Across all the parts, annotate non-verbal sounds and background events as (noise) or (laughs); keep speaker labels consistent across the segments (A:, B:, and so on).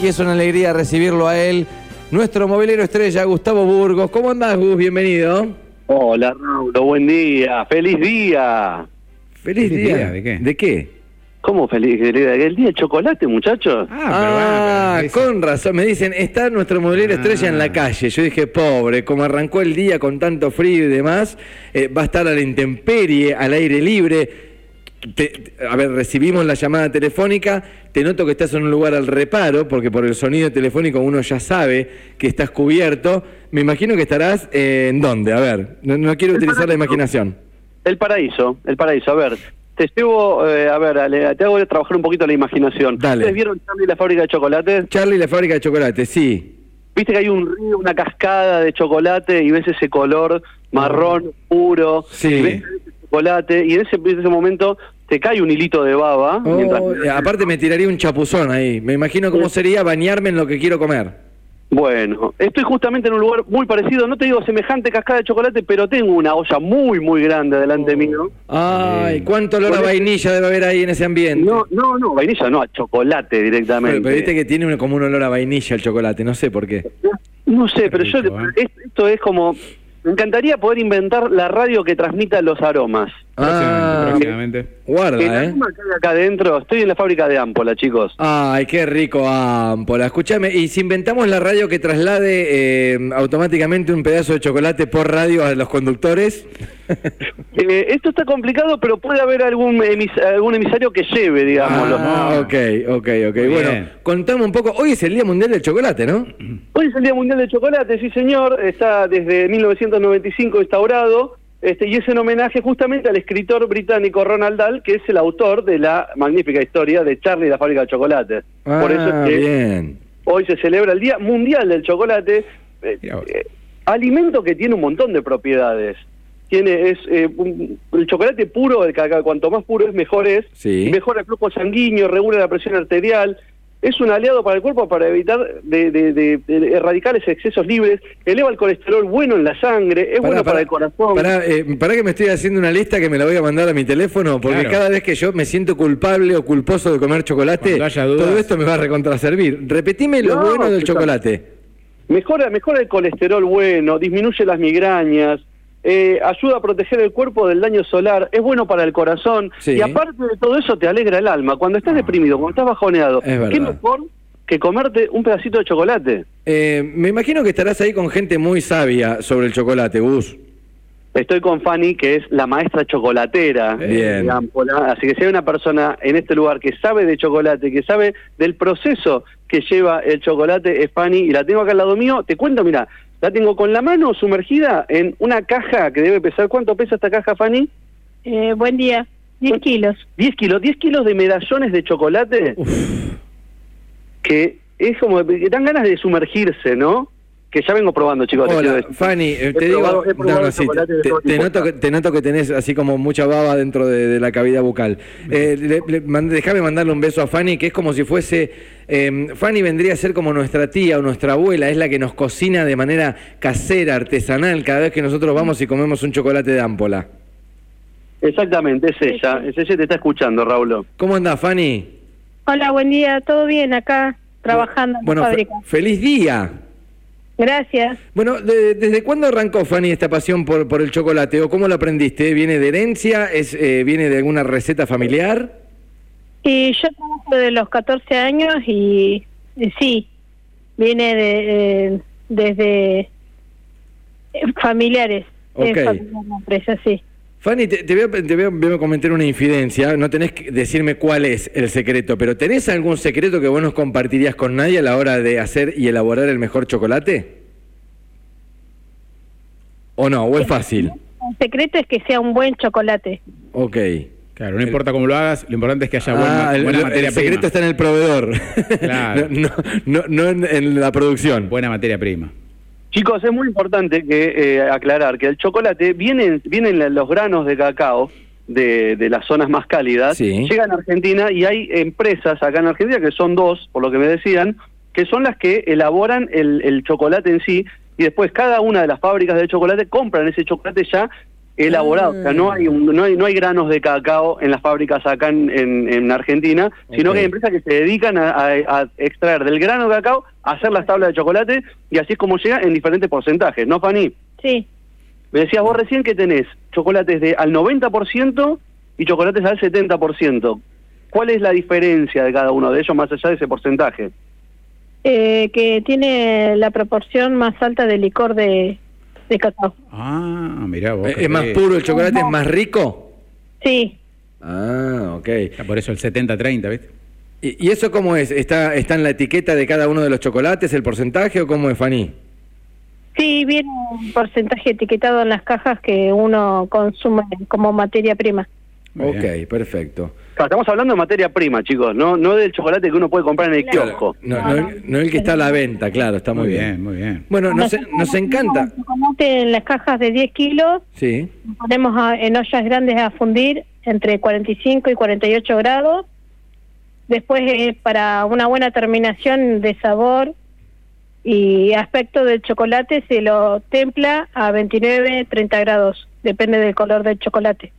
A: y es una alegría recibirlo a él, nuestro movilero estrella, Gustavo Burgos. ¿Cómo andás, Gus? Bienvenido.
B: Hola, Raúl, buen día, feliz día.
A: Feliz,
C: ¿Feliz
A: día.
C: día? ¿De qué?
A: ¿De qué?
B: ¿Cómo feliz día? ¿El día de chocolate, muchachos?
A: Ah,
C: pero bueno,
A: con razón. Me dicen, está nuestro movilero
C: Ah.
A: estrella en la calle. Yo dije, pobre, como arrancó el día con tanto frío y demás, eh, va a estar a la intemperie, al aire libre. Te- a ver, recibimos la llamada telefónica. Te noto que estás en un lugar al reparo, porque por el sonido telefónico uno ya sabe que estás cubierto. Me imagino que estarás eh, en dónde. A ver, no, no quiero
B: El
A: utilizar la imaginación.
B: El paraíso, el paraíso. A ver, te llevo, eh, a ver, te hago trabajar un poquito la imaginación.
A: Dale.
B: ¿Ustedes vieron Charlie y la fábrica de chocolate?
A: Charlie, la fábrica de chocolate, sí.
B: Viste que hay un río, una cascada de chocolate y ves ese color marrón puro.
A: Sí.
B: Y ves ese chocolate y en ese, en ese momento te cae un hilito de baba.
A: Oh,
B: mientras-
A: eh, aparte me tiraría un chapuzón ahí. Me imagino cómo sería bañarme en lo que quiero comer.
B: Bueno, estoy justamente en un lugar muy parecido, no te digo semejante cascada de chocolate, pero tengo una olla muy, muy grande delante mío.
A: Ay, cuánto olor a vainilla debe haber ahí en ese ambiente.
B: No, no, no, vainilla no, a chocolate directamente.
A: pero, pero viste que tiene como un olor a vainilla el chocolate, no sé por qué.
B: No sé, pero yo,
C: ¿eh?
B: es- esto es como, me encantaría poder inventar la radio que transmita los aromas.
A: Ah, Guarda, ¿eh?
B: acá adentro, estoy en la fábrica de Ampola, chicos.
A: Ay, qué rico Ampola. Escúchame, y si inventamos la radio que traslade eh, automáticamente un pedazo de chocolate por radio a los conductores. (laughs)
B: Eh, esto está complicado, pero puede haber algún, emis- algún emisario que lleve, digámoslo.
A: Ah, ok, ok, ok. Bueno, contame un poco. Hoy es el Día Mundial del Chocolate, ¿no?
B: Hoy es el Día Mundial del Chocolate, sí señor, está desde 1995 instaurado, este, y es en homenaje justamente al escritor británico Ronald Dahl, que es el autor de la magnífica historia de Charlie y la fábrica de chocolate. Por eso
A: Ah,
B: es que
A: bien.
B: hoy se celebra el Día Mundial del Chocolate, eh, eh, alimento que tiene un montón de propiedades. Tiene es eh, un- el chocolate puro, el cacao, cuanto más puro es mejor es,
A: Sí.
B: mejora el flujo sanguíneo, regula la presión arterial, es un aliado para el cuerpo para evitar de, de- de- de erradicar esos excesos libres, eleva el colesterol bueno en la sangre, es bueno para el corazón.
A: Pará, eh, pará que me estoy haciendo una lista que me la voy a mandar a mi teléfono, porque
C: Claro.
A: cada vez que yo me siento culpable o culposo de comer chocolate, todo esto me va a recontraservir. Repetime lo
B: No,
A: bueno del chocolate.
B: Mejora, mejora el colesterol bueno, disminuye las migrañas, eh, ayuda a proteger el cuerpo del daño solar, es bueno para el corazón
A: Sí.
B: y aparte de todo eso te alegra el alma. Cuando estás deprimido, cuando estás bajoneado,
A: Es.
B: ¿qué mejor que comerte un pedacito de chocolate?
A: Eh, me imagino que estarás ahí con gente muy sabia sobre el chocolate, Gus.
B: Estoy con Fanny, que es la maestra chocolatera
A: Bien.
B: de Ampola. Así que si hay una persona en este lugar que sabe de chocolate, que sabe del proceso que lleva el chocolate, es Fanny, y la tengo acá al lado mío. Te cuento, mira, la tengo con la mano sumergida en una caja que debe pesar. ¿Cuánto pesa esta caja, Fanny?
D: Eh, buen día. 10 kilos.
B: 10 kilos. 10 kilos de medallones de chocolate que es como que dan ganas de sumergirse, ¿no? Que ya vengo probando, chicos.
A: Hola. Fanny, eh,
B: He
A: te digo,
B: probado-
A: no, no, sí, te, noto que, te noto que tenés así como mucha baba dentro de, de la cavidad bucal. Eh, le- le- mand- déjame mandarle un beso a Fanny, que es como si fuese, eh, Fanny vendría a ser como nuestra tía o nuestra abuela, es la que nos cocina de manera casera, artesanal, cada vez que nosotros vamos y comemos un chocolate de ámpola.
B: Exactamente, es ella. Es ella que te está escuchando, Raúl.
A: ¿Cómo andás, Fanny?
D: Hola, buen día. ¿Todo bien acá? Trabajando en
A: Bueno,
D: la
A: fe-
D: fábrica.
A: feliz día.
D: Gracias.
A: Bueno, de- ¿desde cuándo arrancó, Fanny, esta pasión por, por el chocolate? ¿O cómo lo aprendiste? ¿Viene de herencia? ¿Es, eh, ¿Viene de alguna receta familiar?
D: Y yo trabajo de los 14 años y, y sí, viene de, eh, desde eh, familiares.
A: Ok.
D: Es familiar la empresa, sí.
A: Fanny, te, te voy a, te voy a- voy a comentar una infidencia. No tenés que decirme cuál es el secreto, pero ¿tenés algún secreto que vos nos compartirías con nadie a la hora de hacer y elaborar el mejor chocolate? ¿O no? ¿O es fácil?
D: El secreto es que sea un buen chocolate.
A: Ok.
C: Claro, no importa cómo lo hagas, lo importante es que haya buena,
A: Ah, el,
C: buena
A: el
C: materia
A: secreto
C: prima.
A: está en el proveedor. (laughs)
C: Claro.
A: no, no, no en, en la producción.
C: Buena materia prima.
B: Chicos, es muy importante que eh, aclarar que el chocolate viene, vienen la- los granos de cacao de, de las zonas más cálidas,
A: Sí.
B: llegan a Argentina y hay empresas acá en Argentina, que son dos, por lo que me decían, que son las que elaboran el, el chocolate en sí, y después cada una de las fábricas de chocolate compran ese chocolate ya elaborado. O sea, no hay, un- no, hay, no hay granos de cacao en las fábricas acá en, en- en Argentina, sino que hay empresas que se dedican a, a- a extraer del grano de cacao, a hacer las tablas de chocolate y así es como llega en diferentes porcentajes. ¿No, Fanny?
D: Sí.
B: Me decías vos recién que tenés chocolates de al 90% y chocolates al 70%. ¿Cuál es la diferencia de cada uno de ellos más allá de ese porcentaje?
D: Eh, que tiene la proporción más alta de licor de, de cacao.
C: Ah, mirá vos.
A: ¿Es más puro el chocolate? ¿Es más rico?
D: Sí.
A: Ah, ok.
C: Está Por eso el 70-30, ¿viste?
A: ¿Y, y eso cómo es? ¿Está, ¿Está en la etiqueta de cada uno de los chocolates el porcentaje o cómo es, Fanny?
D: Sí, viene un porcentaje etiquetado en las cajas que uno consume como materia prima.
C: Muy
A: ok,
C: bien.
A: perfecto.
B: Estamos hablando de materia prima, chicos, no no del chocolate que uno puede comprar en el
D: Claro.
B: kiosco.
A: No, no, no el que está a la venta, claro, está muy,
C: Muy
A: bien.
C: bien, muy bien.
A: Bueno, nos, nos encanta.
D: Chocolate en las cajas de 10 kilos,
A: Sí.
D: ponemos a- en ollas grandes a fundir entre 45 y 48 grados. Después, eh, para una buena terminación de sabor y aspecto del chocolate, se lo templa a 29, 30 grados, depende del color del chocolate.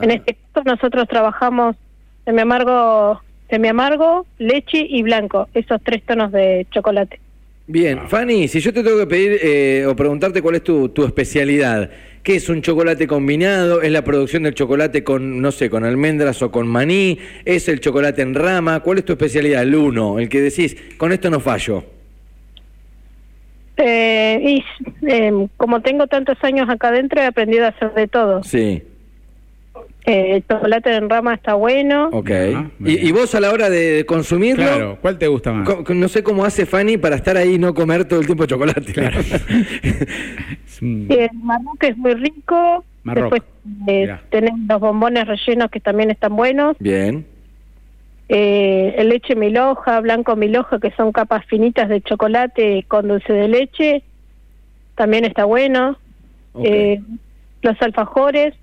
D: En
A: Ah.
D: este caso, nosotros trabajamos semi amargo, semi amargo, leche y blanco, esos tres tonos de chocolate.
A: Bien, Fanny, si yo te tengo que pedir eh, o preguntarte cuál es tu, tu especialidad, ¿qué es un chocolate combinado? ¿Es la producción del chocolate con, no sé, con almendras o con maní? ¿Es el chocolate en rama? ¿Cuál es tu especialidad? El uno, el que decís, con esto no fallo.
D: Eh, y eh, como tengo tantos años acá adentro, he aprendido a hacer de todo.
A: Sí,
D: Eh, el chocolate en rama está bueno.
A: ok.
C: Ah,
A: ¿Y, y vos a la hora de consumirlo?
C: Claro, ¿cuál te gusta más?
A: No sé cómo hace Fanny para estar ahí y no comer todo el tiempo chocolate.
D: Y (laughs) el marroc es muy rico.
C: Marroc.
D: Después eh, tenemos los bombones rellenos que también están buenos.
A: Bien.
D: Eh, el leche miloja, blanco miloja, que son capas finitas de chocolate con dulce de leche, también está bueno. Eh, los alfajores,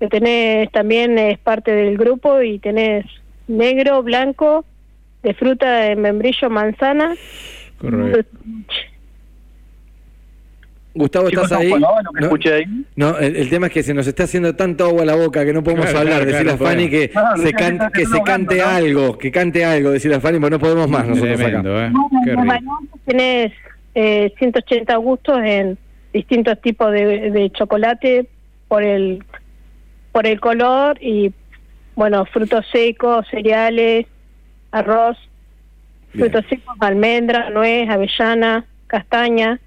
D: que tenés también es parte del grupo y tenés negro, blanco, de fruta de membrillo, manzana.
C: Correcto.
A: Gustavo, ¿estás ahí?
B: ¿estamos con lo que
A: No,
B: escuché ahí?
A: no, el, el tema es que se nos está haciendo tanto agua a la boca que no podemos
C: Claro,
A: hablar.
C: claro,
A: decirle
C: claro,
A: a Fanny que, se, can- que se cante
B: no,
A: algo, que cante algo, decirle a Fanny, porque no podemos más nosotros
C: Tremendo,
A: acá.
C: ¿eh?
D: Tenés eh, 180 gustos en distintos tipos de, de chocolate por el por el color y bueno frutos secos, cereales, arroz,
A: Bien.
D: frutos secos, almendra, nuez, avellana, castaña.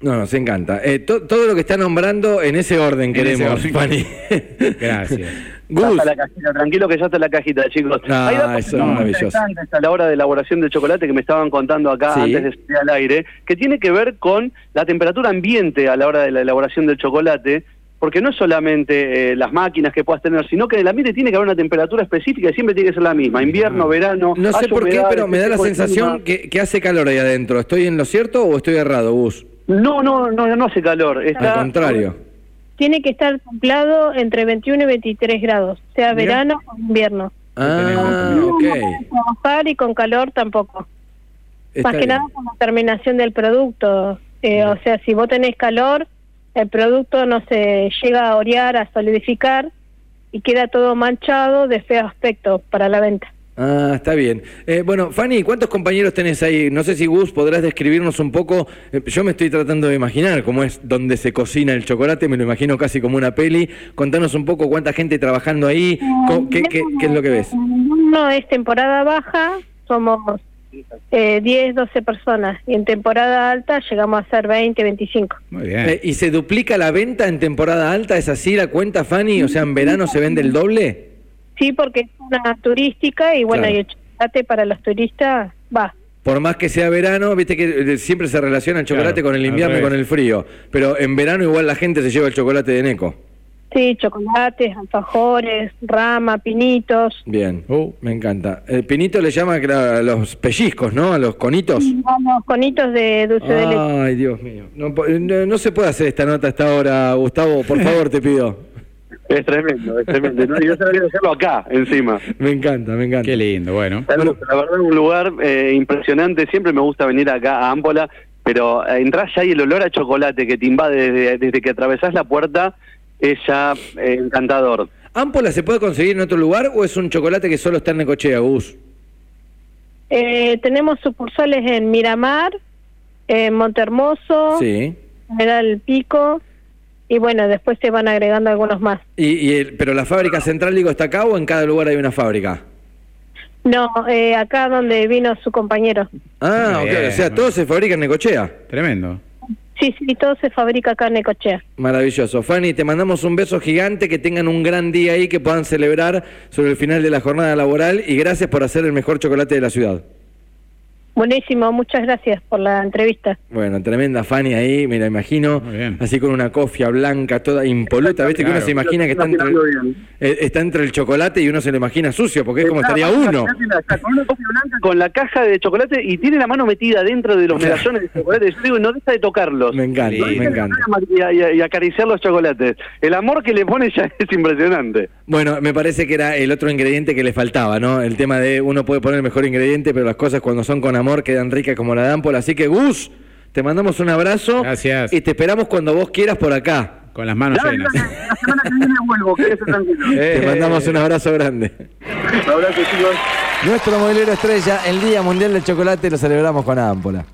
A: No, nos encanta. Eh, to- todo lo que está nombrando en ese orden
C: En
A: queremos,
C: ese orden.
A: Fanny. (laughs)
C: Gracias. (laughs)
A: Gus,
B: la cajita, tranquilo que ya está la cajita, chicos.
A: Ah,
B: Hay datos
A: eso es maravilloso.
B: interesantes a la hora de elaboración del chocolate que me estaban contando acá
A: Sí.
B: antes de salir al aire, que tiene que ver con la temperatura ambiente a la hora de la elaboración del chocolate, porque no es solamente eh, las máquinas que puedas tener, sino que en el ambiente tiene que haber una temperatura específica y siempre tiene que ser la misma, invierno, verano.
A: no sé por qué, pero me da la sensación que, que hace calor ahí adentro. ¿Estoy en lo cierto o estoy errado, Gus?
B: No, no, no, no hace calor. Está,
A: Al contrario.
D: Tiene que estar templado entre 21 y 23 grados, sea verano o invierno.
A: Ah.
D: No puede trabajar y con calor tampoco.
A: Está
D: Más que
A: bien.
D: nada por la terminación del producto. Eh, o sea, si vos tenés calor, el producto no se llega a orear, a solidificar y queda todo manchado de feo aspecto para la venta.
A: Ah, está bien. Eh, bueno, Fanny, ¿cuántos compañeros tenés ahí? No sé si Gus podrás describirnos un poco. eh, yo me estoy tratando de imaginar cómo es donde se cocina el chocolate, me lo imagino casi como una peli. Contanos un poco cuánta gente trabajando ahí, co- qué, qué- qué es lo que ves.
D: No es temporada baja, somos eh, 10, 12 personas y en temporada alta llegamos a ser 20, 25.
C: Muy bien.
A: Eh, ¿Y se duplica la venta en temporada alta? ¿Es así la cuenta, Fanny? O sea, ¿en verano se vende el doble?
D: Sí, porque es una turística y bueno,
A: Claro.
D: y el chocolate para los turistas va.
A: Por más que sea verano, viste que eh, siempre se relaciona el chocolate
C: Claro,
A: con el invierno y con el frío. Pero en verano igual la gente se lleva el chocolate de Neco.
D: Sí, chocolates, alfajores, rama, pinitos.
A: Bien,
C: Uh.
A: me encanta. El pinito le llama a los pellizcos, ¿no? A los conitos.
D: Los conitos de dulce de leche.
A: Ay, Dios mío. No, no- no se puede hacer esta nota a esta hora, Gustavo. Por favor, te pido.
B: Es tremendo, es tremendo. ¿no? Yo sabría hacerlo acá, encima.
A: Me encanta, me encanta.
C: Qué lindo, bueno.
B: Bueno, la verdad, un lugar eh, impresionante. Siempre me gusta venir acá a Ámpola, pero eh, entras ya y el olor a chocolate que te invade desde, desde que atravesás la puerta es ya eh, encantador.
A: ¿Ámpola se puede conseguir en otro lugar o es un chocolate que solo está en Necochea, Gus?
D: Eh, tenemos sucursales en Miramar, en Montermoso,
A: Sí.
D: General Pico, y bueno, después se van agregando algunos más.
A: Y, y el- ¿Pero la fábrica central, digo, está acá o en cada lugar hay una fábrica?
D: No, eh, acá donde vino su compañero.
A: Ah, ok, o sea, todo se fabrica en Necochea.
C: Tremendo.
D: Sí, sí, todo se fabrica acá en.
A: Maravilloso. Fanny, te mandamos un beso gigante, que tengan un gran día ahí, que puedan celebrar sobre el final de la jornada laboral y gracias por hacer el mejor chocolate de la ciudad.
D: Buenísimo, muchas gracias por la entrevista.
A: Bueno, tremenda Fanny ahí, me la imagino, así con una cofia blanca, toda impoluta, ¿viste? Que uno
C: Claro.
A: se imagina que está entre, eh, está entre el chocolate y uno se lo imagina sucio, porque es como estaría
B: Claro,
A: uno.
B: Con una copia blanca, (laughs) con la caja de chocolate y tiene la mano metida dentro de los medallones de chocolate. Yo digo, no deja de tocarlos.
A: Me encanta,
C: Sí.
A: me encanta.
B: Y, y- y acariciar los chocolates. El amor que le pone ya es impresionante.
A: Bueno, me parece que era el otro ingrediente que le faltaba, ¿no? El tema de uno puede poner el mejor ingrediente, pero las cosas cuando son con amor quedan ricas como la de Ampola. Así que, Gus, te mandamos un abrazo.
C: Gracias.
A: Y te esperamos cuando vos quieras por acá.
C: Con las manos llenas.
B: dale, la semana que viene vuelvo, quédese tranquilo. (laughs)
C: Eh.
A: Te mandamos un abrazo grande.
B: Un abrazo, chicos.
A: Nuestro modelero estrella, el Día Mundial del Chocolate, lo celebramos con Ámpola.